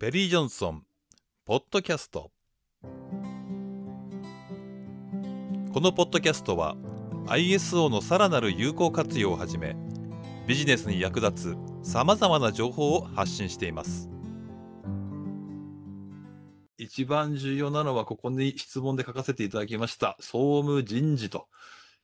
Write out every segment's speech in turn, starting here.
ペリー・ジョンソンポッドキャスト。このポッドキャストは ISO のさらなる有効活用をはじめビジネスに役立つさまざまな情報を発信しています。一番重要なのはここに質問で書かせていただきました総務人事と。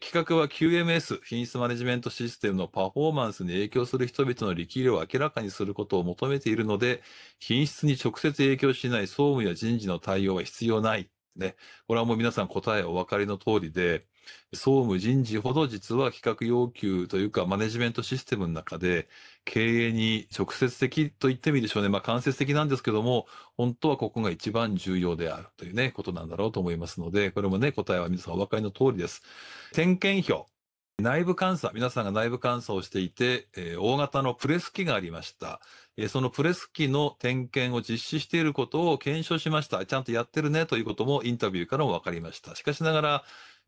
企画は QMS、品質マネジメントシステムのパフォーマンスに影響する人々の力量を明らかにすることを求めているので、品質に直接影響しない総務や人事の対応は必要ない。ね。これはもう皆さん答えお分かりの通りで、総務人事ほど実は企画要求というかマネジメントシステムの中で経営に直接的と言ってもいいでしょうね。まあ間接的なんですけども、本当はここが一番重要であるというね、ことなんだろうと思いますので、これもね、答えは皆さんお分かりの通りです。点検表。内部監査、皆さんが内部監査をしていて、えー、大型のプレス機がありました。えー、そのプレス機の点検を実施していることを検証しました。ちゃんとやってるねということもインタビューからも分かりました。しかしながら、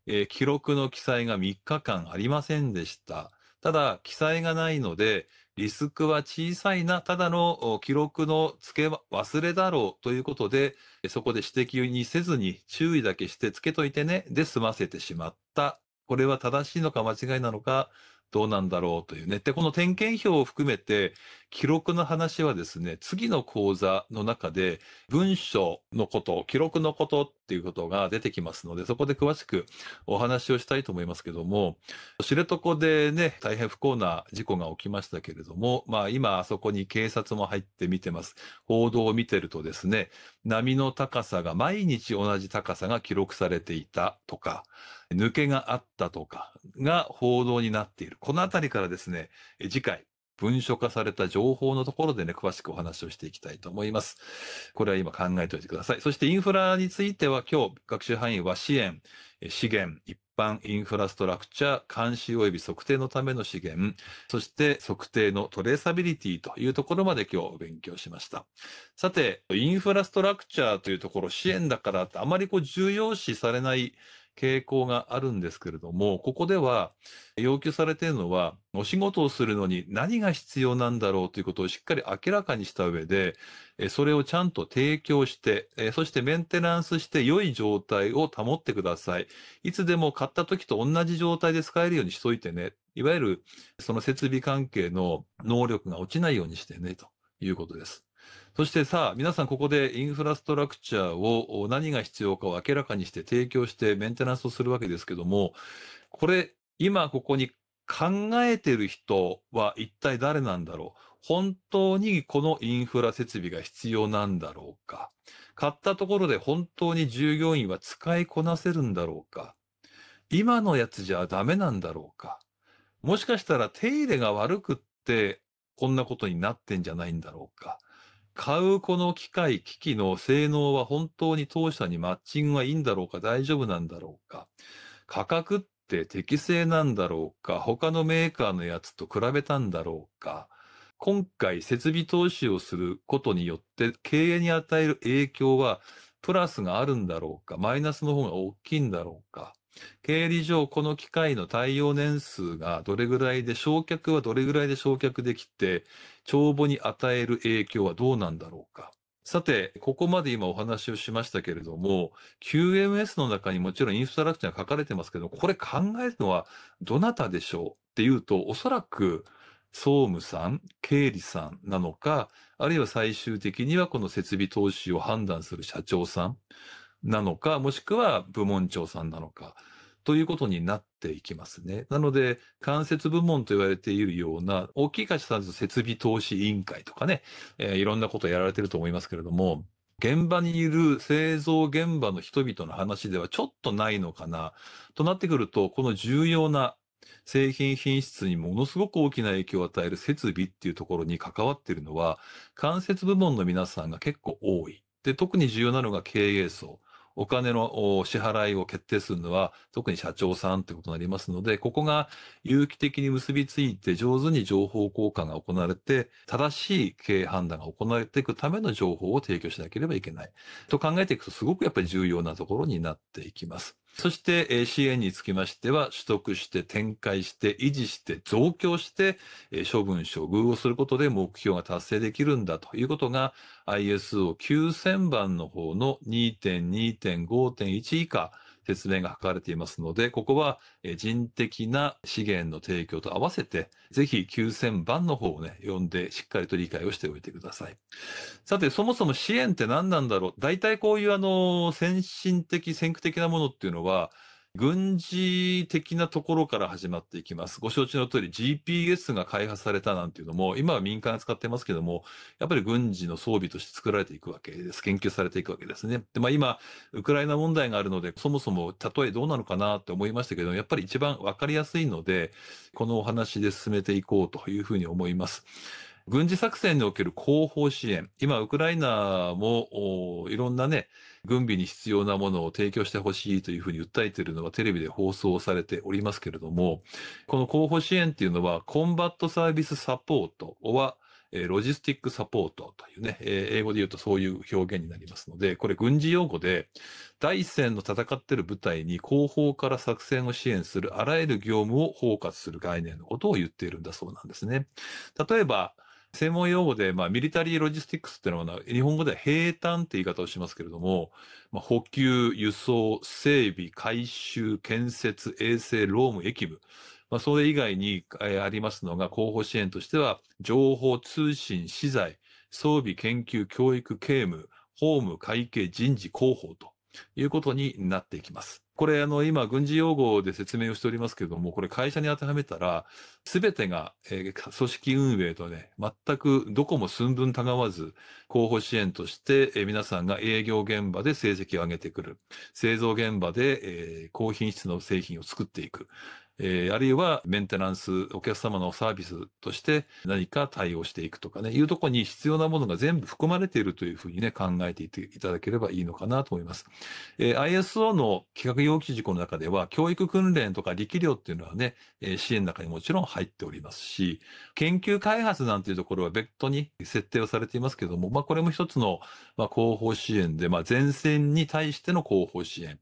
え、記録の記載が3日間ありませんでした。ただ、記載がないので、リスクは小さいな、ただの記録の付け忘れだろうということで、そこで指摘にせずに注意だけして付けといてね、で済ませてしまった。これは正しいのか間違いなのか、どうなんだろうというね。で、この点検表を含めて、記録の話はですね、次の講座の中で、文章のこと、記録のことっていうことが出てきますので、そこで詳しくお話をしたいと思いますけども、知床でね、大変不幸な事故が起きましたけれども、まあ今あそこに警察も入って見てます。報道を見てるとですね、波の高さが毎日同じ高さが記録されていたとか、抜けがあったとかが報道になっている。このあたりからですね、次回、文書化された情報のところでね、詳しくお話をしていきたいと思います。これは今考えておいてください。そしてインフラについては今日、学習範囲は支援、資源、一般インフラストラクチャー、監視及び測定のための資源、そして測定のトレーサビリティというところまで今日勉強しました。さて、インフラストラクチャーというところ、支援だからってあまりこう重要視されない傾向があるんですけれども、ここでは要求されているのは、お仕事をするのに何が必要なんだろうということをしっかり明らかにした上で、それをちゃんと提供して、そしてメンテナンスして良い状態を保ってください。いつでも買った時と同じ状態で使えるようにしといてね。いわゆるその設備関係の能力が落ちないようにしてね、ということです。そしてさあ、皆さんここでインフラストラクチャーを何が必要かを明らかにして提供してメンテナンスをするわけですけども、これ、今ここに考えてる人は一体誰なんだろう？本当にこのインフラ設備が必要なんだろうか？買ったところで本当に従業員は使いこなせるんだろうか？今のやつじゃダメなんだろうか？もしかしたら手入れが悪くってこんなことになってんじゃないんだろうか？買うこの機械、機器の性能は本当に当社にマッチングはいいんだろうか？大丈夫なんだろうか？価格って適正なんだろうか他のメーカーのやつと比べたんだろうか。今回設備投資をすることによって経営に与える影響はプラスがあるんだろうかマイナスの方が大きいんだろうか。経理上この機械の対応年数がどれぐらいで焼却はどれぐらいで焼却できて帳簿に与える影響はどうなんだろうか。さて、ここまで今お話をしましたけれども、QMS の中にもちろんインストラクチャーが書かれてますけど、これ考えるのはどなたでしょうっていうと、おそらく総務さん、経理さんなのか、あるいは最終的にはこの設備投資を判断する社長さんなのか、もしくは部門長さんなのか、ということになっていきますね。なので、間接部門と言われているような、大きい会社さんと設備投資委員会とかね、えー、いろんなことをやられてると思いますけれども、現場にいる製造現場の人々の話ではちょっとないのかな、となってくると、この重要な製品品質にものすごく大きな影響を与える設備っていうところに関わっているのは、間接部門の皆さんが結構多い。で、特に重要なのが経営層。お金の支払いを決定するのは、特に社長さんということになりますので、ここが有機的に結びついて上手に情報交換が行われて、正しい経営判断が行われていくための情報を提供しなければいけない。と考えていくと、すごくやっぱり重要なところになっていきます。そして、えー支援につきましては、取得して、展開して、維持して、増強して、えー処分、処遇をすることで目標が達成できるんだと。いうことが、ISO 9000番の方の2.2.5.1以下、説明が図かれていますので、ここは人的な資源の提供と合わせて、ぜひ9000番の方をね、読んでしっかりと理解をしておいてください。さて、そもそも支援って何なんだろう大体こういうあの、先進的、先駆的なものっていうのは、軍事的なところから始まっていきます。ご承知の通り GPS が開発されたなんていうのも、今は民間が使ってますけども、やっぱり軍事の装備として作られていくわけです。研究されていくわけですね。で、まあ今、ウクライナ問題があるので、そもそも例えどうなのかなって思いましたけど、やっぱり一番わかりやすいので、このお話で進めていこうというふうに思います。軍事作戦における後方支援。今、ウクライナもいろんなね、軍備に必要なものを提供してほしいというふうに訴えているのがテレビで放送されておりますけれども、この後方支援っていうのは、コンバットサービスサポートは、ロジスティックサポートというね、英語で言うとそういう表現になりますので、これ軍事用語で、第一線の戦っている部隊に後方から作戦を支援するあらゆる業務を包括する概念のことを言っているんだそうなんですね。例えば、専門用語で、まあ、ミリタリーロジスティックスっていうのは、日本語では兵隊って言い方をしますけれども、まあ、補給、輸送、整備、回収、建設、衛生、労務、役務。まあ、それ以外に、えーありますのが、後方支援としては、情報、通信、資材、装備、研究、教育、刑務、法務、会計、人事、広報ということになっていきます。これ、あの、今、軍事用語で説明をしておりますけれども、これ会社に当てはめたら、すべてが、えー組織運営とね、全くどこも寸分たがわず、候補支援として、えー皆さんが営業現場で成績を上げてくる。製造現場で、えー高品質の製品を作っていく。えーあるいはメンテナンス、お客様のサービスとして何か対応していくとかね、いうところに必要なものが全部含まれているというふうにね、考えていていただければいいのかなと思います。えー ISO の企画要求事項の中では、教育訓練とか力量っていうのはね、えー支援の中にもちろん入っておりますし、研究開発なんていうところは別途に設定をされていますけども、まあこれも一つの、まあ、広報支援で、まあ前線に対しての広報支援。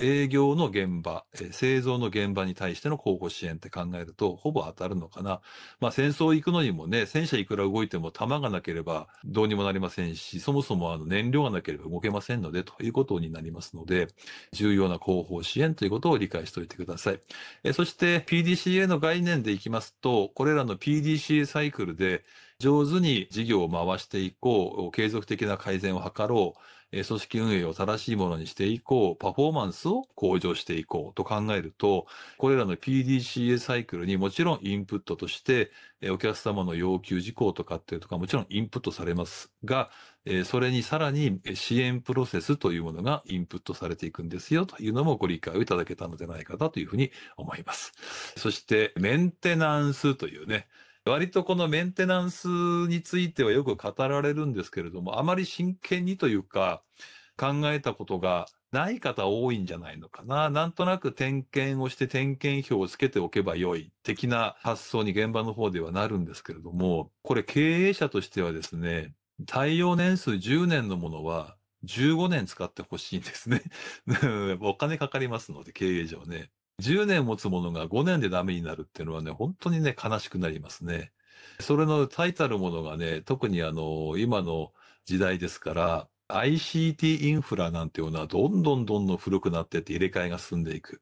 営業の現場、えー製造の現場に対しての広報支援って考えると、ほぼ当たるのかな。まあ戦争行くのにもね、戦車いくら動いても弾がなければどうにもなりませんし、そもそもあの燃料がなければ動けませんので、ということになりますので、重要な広報支援ということを理解しておいてください。えーそして PDCA の概念でいきますと、これらの PDCA サイクルで上手に事業を回していこう、継続的な改善を図ろう、組織運営を正しいものにしていこう、パフォーマンスを向上していこうと考えると、これらの PDCA サイクルにもちろんインプットとして、お客様の要求事項とかっていうとかもちろんインプットされますが、それにさらに支援プロセスというものがインプットされていくんですよというのもご理解をいただけたのではないかなというふうに思います。そしてメンテナンスというね、割とこのメンテナンスについてはよく語られるんですけれども、あまり真剣にというか考えたことがない方多いんじゃないのかな。なんとなく点検をして点検表をつけておけばよい的な発想に現場の方ではなるんですけれども、これ経営者としてはですね、耐用年数10年のものは15年使ってほしいんですね。お金かかりますので、経営上ね。10年持つものが5年でダメになるっていうのはね、本当にね、悲しくなりますね。それの最たるものがね、特にあの、今の時代ですから、ICT インフラなんていうのはどんどんどんどん古くなってって入れ替えが進んでいく。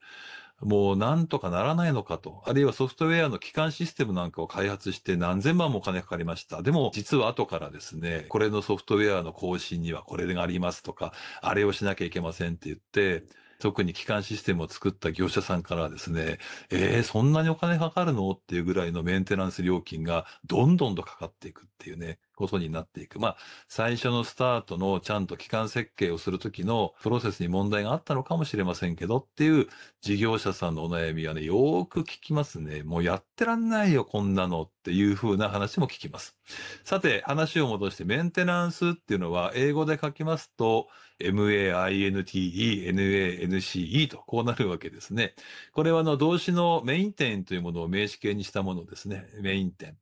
もうなんとかならないのかと。あるいはソフトウェアの基幹システムなんかを開発して何千万もお金かかりました。でも実は後からですね、これのソフトウェアの更新にはこれがありますとか、あれをしなきゃいけませんって言って、特に基幹システムを作った業者さんからはですね、えー、そんなにお金かかるのっていうぐらいのメンテナンス料金がどんどんとかかっていくっていうね、ことになっていく。まあ、最初のスタートのちゃんと基幹設計をするときのプロセスに問題があったのかもしれませんけどっていう事業者さんのお悩みはね、よーく聞きますね。もうやってらんないよ、こんなのっていう風な話も聞きます。さて、話を戻して、メンテナンスっていうのは、英語で書きますと、MAINTE、NANCE とこうなるわけですね。これはあの動詞のメインテンというものを名詞形にしたものですね。メインテン。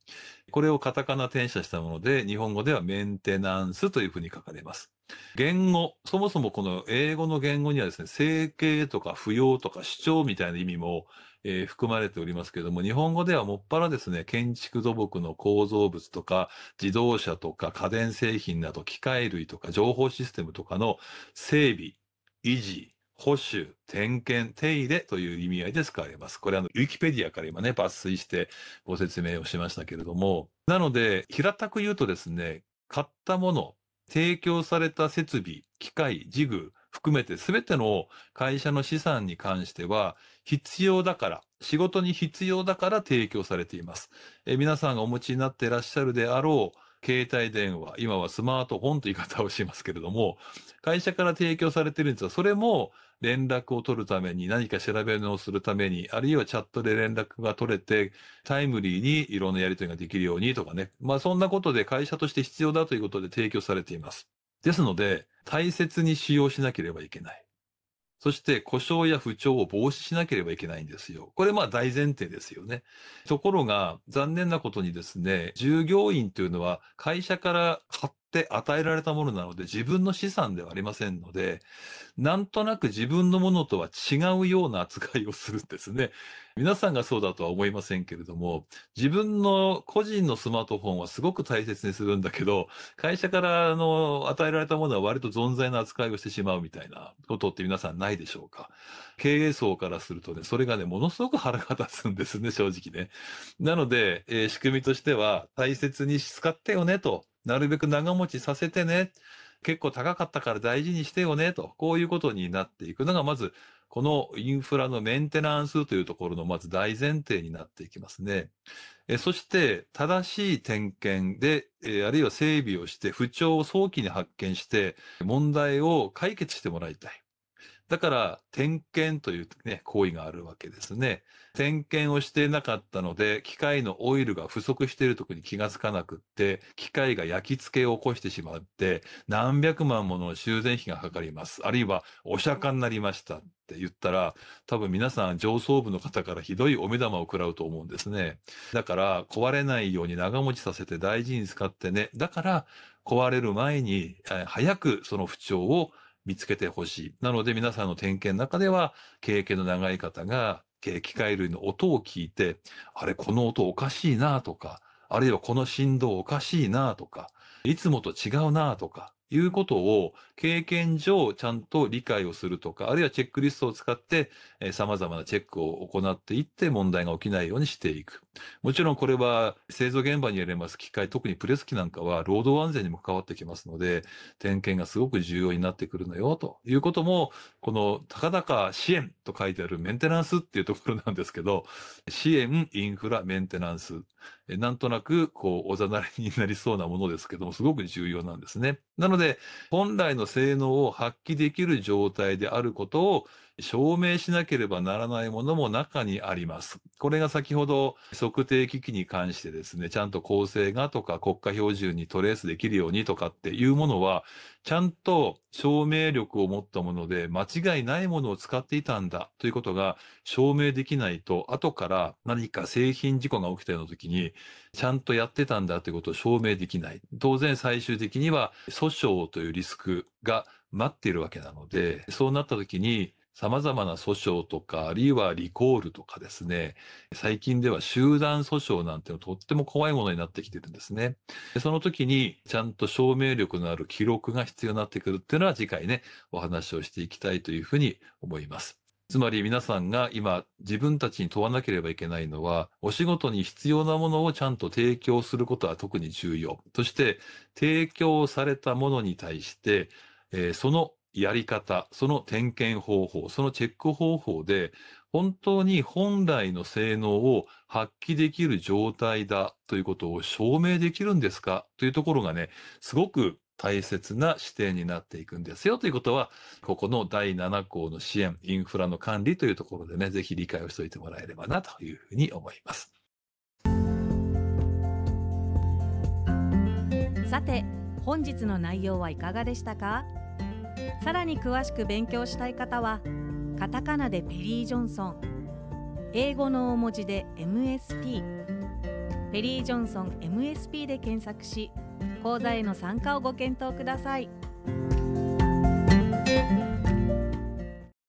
これをカタカナ転写したもので、日本語ではメンテナンスというふうに書かれます。言語、そもそもこの英語の言語にはですね、整形とか不要とか主張みたいな意味も、えー、含まれておりますけれども、日本語ではもっぱらですね、建築土木の構造物とか、自動車とか家電製品など機械類とか情報システムとかの整備、維持、保守、点検、手入れという意味合いで使われます。これはウィキペディアから今ね、抜粋してご説明をしましたけれども。なので、平たく言うとですね、買ったもの、提供された設備、機械、事具、含めて全ての会社の資産に関しては必要だから、仕事に必要だから提供されています。え皆さんがお持ちになっていらっしゃるであろう携帯電話、今はスマートフォンという言い方をしますけれども、会社から提供されているんですが、それも連絡を取るために、何か調べるのをするために、あるいはチャットで連絡が取れて、タイムリーにいろんなやり取りができるようにとかね。まあそんなことで会社として必要だということで提供されています。ですので、大切に使用しなければいけない。そして故障や不調を防止しなければいけないんですよ。これまあ大前提ですよね。ところが残念なことにですね、従業員というのは会社から買って与えられたものなので自分の資産ではありませんので、なんとなく自分のものとは違うような扱いをするんですね。皆さんがそうだとは思いませんけれども、自分の個人のスマートフォンはすごく大切にするんだけど、会社からの与えられたものは割と存在な扱いをしてしまうみたいなことって皆さんないでしょうか？経営層からするとね、それがね、ものすごく腹が立つんですね、正直ね。なので、えー、仕組みとしては大切に使ってよねと、なるべく長持ちさせてね。結構高かったから大事にしてよね、と、こういうことになっていくのが、まず、このインフラのメンテナンスというところのまず大前提になっていきますね。えそして、正しい点検で、えあるいは整備をして、不調を早期に発見して、問題を解決してもらいたい。だから、点検というね、行為があるわけですね。点検をしてなかったので、機械のオイルが不足している時に気がつかなくって、機械が焼き付けを起こしてしまって、何百万もの修繕費がかかります。あるいは、お釈迦になりましたって言ったら、多分皆さん上層部の方からひどいお目玉を食らうと思うんですね。だから、壊れないように長持ちさせて大事に使ってね。だから、壊れる前に、早くその不調を見つけてほしい。なので皆さんの点検の中では、経験の長い方が、機械類の音を聞いて、あれ、この音おかしいなとか、あるいはこの振動おかしいなとか、いつもと違うなとか、いうことを経験上ちゃんと理解をするとか、あるいはチェックリストを使って、えー、様々なチェックを行っていって問題が起きないようにしていく。もちろんこれは製造現場にやれます機械、特にプレス機なんかは労働安全にも関わってきますので、点検がすごく重要になってくるのよ、ということも、この高々支援と書いてあるメンテナンスっていうところなんですけど、支援、インフラ、メンテナンス。なんとなく、こう、おざなりになりそうなものですけども、すごく重要なんですね。なので、本来の性能を発揮できる状態であることを証明しなければならないものも中にあります。これが先ほど測定機器に関してですね、ちゃんと構成がとか国家標準にトレースできるようにとかっていうものは、ちゃんと証明力を持ったもので間違いないものを使っていたんだということが証明できないと、後から何か製品事故が起きたような時に、ちゃんとやってたんだということを証明できない。当然最終的には訴訟というリスクが待っているわけなので、そうなった時に様々な訴訟とか、あるいはリコールとかですね、最近では集団訴訟なんてのとっても怖いものになってきてるんですね。その時にちゃんと証明力のある記録が必要になってくるっていうのは次回ね、お話をしていきたいというふうに思います。つまり皆さんが今自分たちに問わなければいけないのは、お仕事に必要なものをちゃんと提供することは特に重要。そして提供されたものに対して、えー、そのやり方、その点検方法、そのチェック方法で、本当に本来の性能を発揮できる状態だということを証明できるんですか？というところがね、すごく大切な視点になっていくんですよ。ということは、ここの第7項の支援、インフラの管理というところでね、ぜひ理解をしておいてもらえればなというふうに思います。さて、本日の内容はいかがでしたか？さらに詳しく勉強したい方はカタカナでペリー・ジョンソン英語の大文字で MSP ペリー・ジョンソン MSP で検索し講座への参加をご検討ください。